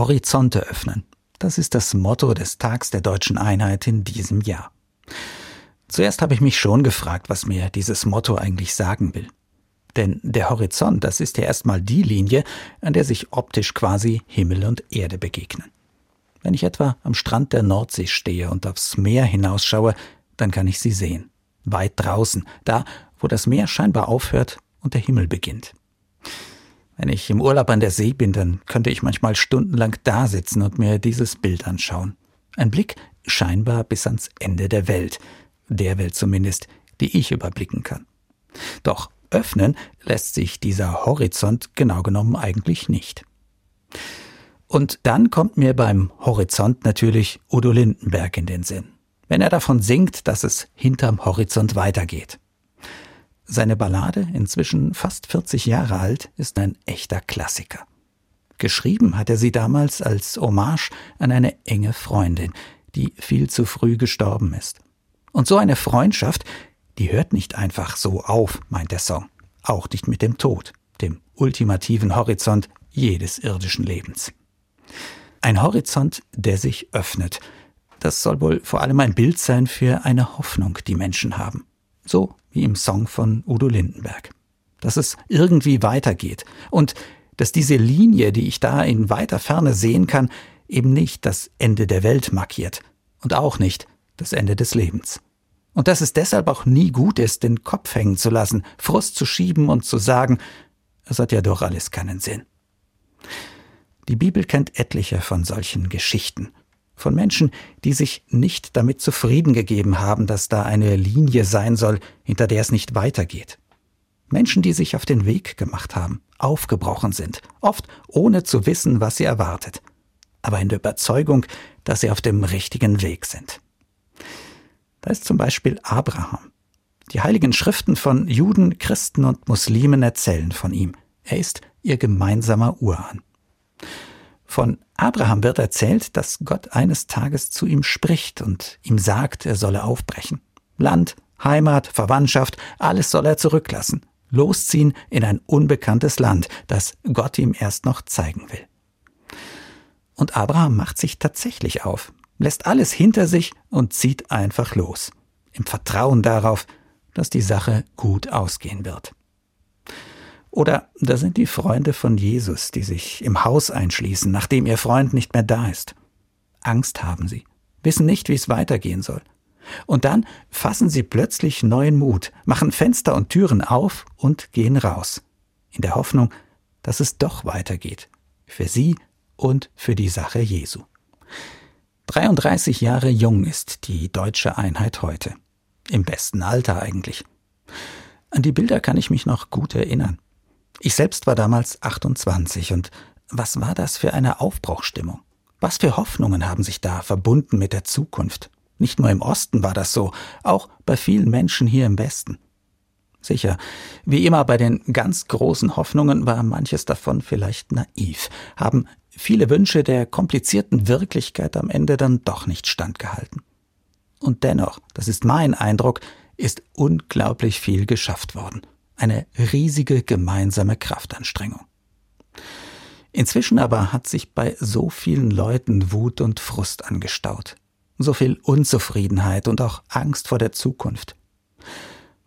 Horizonte öffnen. Das ist das Motto des Tags der deutschen Einheit in diesem Jahr. Zuerst habe ich mich schon gefragt, was mir dieses Motto eigentlich sagen will. Denn der Horizont, das ist ja erstmal die Linie, an der sich optisch quasi Himmel und Erde begegnen. Wenn ich etwa am Strand der Nordsee stehe und aufs Meer hinausschaue, dann kann ich sie sehen. Weit draußen, da, wo das Meer scheinbar aufhört und der Himmel beginnt. Wenn ich im Urlaub an der See bin, dann könnte ich manchmal stundenlang da sitzen und mir dieses Bild anschauen. Ein Blick scheinbar bis ans Ende der Welt, der Welt zumindest, die ich überblicken kann. Doch öffnen lässt sich dieser Horizont genau genommen eigentlich nicht. Und dann kommt mir beim Horizont natürlich Udo Lindenberg in den Sinn, wenn er davon singt, dass es hinterm Horizont weitergeht. Seine Ballade, inzwischen fast 40 Jahre alt, ist ein echter Klassiker. Geschrieben hat er sie damals als Hommage an eine enge Freundin, die viel zu früh gestorben ist. Und so eine Freundschaft, die hört nicht einfach so auf, meint der Song. Auch nicht mit dem Tod, dem ultimativen Horizont jedes irdischen Lebens. Ein Horizont, der sich öffnet. Das soll wohl vor allem ein Bild sein für eine Hoffnung, die Menschen haben. So wie im Song von Udo Lindenberg. Dass es irgendwie weitergeht und dass diese Linie, die ich da in weiter Ferne sehen kann, eben nicht das Ende der Welt markiert und auch nicht das Ende des Lebens. Und dass es deshalb auch nie gut ist, den Kopf hängen zu lassen, Frust zu schieben und zu sagen, es hat ja doch alles keinen Sinn. Die Bibel kennt etliche von solchen Geschichten, von Menschen, die sich nicht damit zufrieden gegeben haben, dass da eine Linie sein soll, hinter der es nicht weitergeht. Menschen, die sich auf den Weg gemacht haben, aufgebrochen sind, oft ohne zu wissen, was sie erwartet, aber in der Überzeugung, dass sie auf dem richtigen Weg sind. Da ist zum Beispiel Abraham. Die heiligen Schriften von Juden, Christen und Muslimen erzählen von ihm. Er ist ihr gemeinsamer Urahn. Von Abraham wird erzählt, dass Gott eines Tages zu ihm spricht und ihm sagt, er solle aufbrechen. Land, Heimat, Verwandtschaft, alles soll er zurücklassen, losziehen in ein unbekanntes Land, das Gott ihm erst noch zeigen will. Und Abraham macht sich tatsächlich auf lässt alles hinter sich und zieht einfach los, im Vertrauen darauf, dass die Sache gut ausgehen wird. Oder da sind die Freunde von Jesus, die sich im Haus einschließen, nachdem ihr Freund nicht mehr da ist. Angst haben sie, wissen nicht, wie es weitergehen soll. Und dann fassen sie plötzlich neuen Mut, machen Fenster und Türen auf und gehen raus, in der Hoffnung, dass es doch weitergeht, für sie und für die Sache Jesu. 33 Jahre jung ist die deutsche Einheit heute. Im besten Alter eigentlich. An die Bilder kann ich mich noch gut erinnern. Ich selbst war damals 28 und was war das für eine Aufbruchstimmung? Was für Hoffnungen haben sich da verbunden mit der Zukunft? Nicht nur im Osten war das so, auch bei vielen Menschen hier im Westen. Sicher, wie immer bei den ganz großen Hoffnungen war manches davon vielleicht naiv, haben viele Wünsche der komplizierten Wirklichkeit am Ende dann doch nicht standgehalten. Und dennoch, das ist mein Eindruck, ist unglaublich viel geschafft worden. Eine riesige gemeinsame Kraftanstrengung. Inzwischen aber hat sich bei so vielen Leuten Wut und Frust angestaut. So viel Unzufriedenheit und auch Angst vor der Zukunft.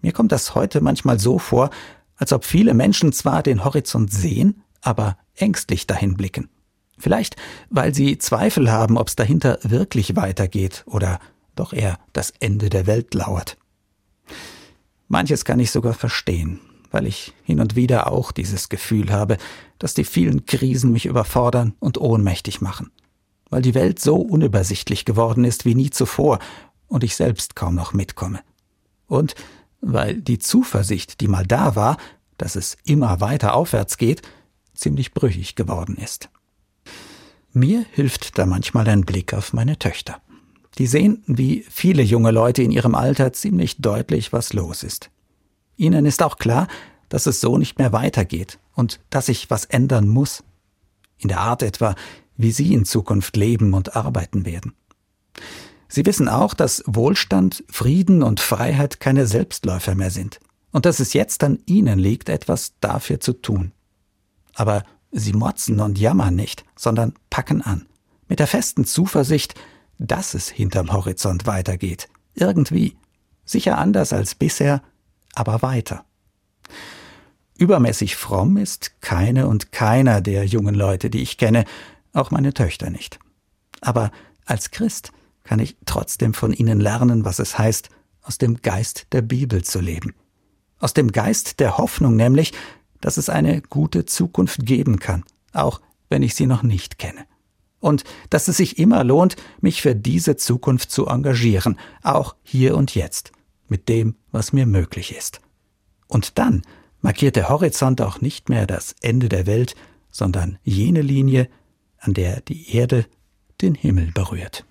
Mir kommt das heute manchmal so vor, als ob viele Menschen zwar den Horizont sehen, aber ängstlich dahin blicken. Vielleicht, weil sie Zweifel haben, ob es dahinter wirklich weitergeht oder doch eher das Ende der Welt lauert. Manches kann ich sogar verstehen, weil ich hin und wieder auch dieses Gefühl habe, dass die vielen Krisen mich überfordern und ohnmächtig machen, weil die Welt so unübersichtlich geworden ist wie nie zuvor und ich selbst kaum noch mitkomme. Und weil die Zuversicht, die mal da war, dass es immer weiter aufwärts geht, ziemlich brüchig geworden ist. Mir hilft da manchmal ein Blick auf meine Töchter. Die sehen, wie viele junge Leute in ihrem Alter, ziemlich deutlich, was los ist. Ihnen ist auch klar, dass es so nicht mehr weitergeht und dass sich was ändern muss. In der Art etwa, wie sie in Zukunft leben und arbeiten werden. Sie wissen auch, dass Wohlstand, Frieden und Freiheit keine Selbstläufer mehr sind und dass es jetzt an ihnen liegt, etwas dafür zu tun. Aber Sie motzen und jammern nicht, sondern packen an. Mit der festen Zuversicht, dass es hinterm Horizont weitergeht. Irgendwie. Sicher anders als bisher, aber weiter. Übermäßig fromm ist keine und keiner der jungen Leute, die ich kenne, auch meine Töchter nicht. Aber als Christ kann ich trotzdem von ihnen lernen, was es heißt, aus dem Geist der Bibel zu leben. Aus dem Geist der Hoffnung nämlich, dass es eine gute Zukunft geben kann, auch wenn ich sie noch nicht kenne. Und dass es sich immer lohnt, mich für diese Zukunft zu engagieren, auch hier und jetzt, mit dem, was mir möglich ist. Und dann markiert der Horizont auch nicht mehr das Ende der Welt, sondern jene Linie, an der die Erde den Himmel berührt.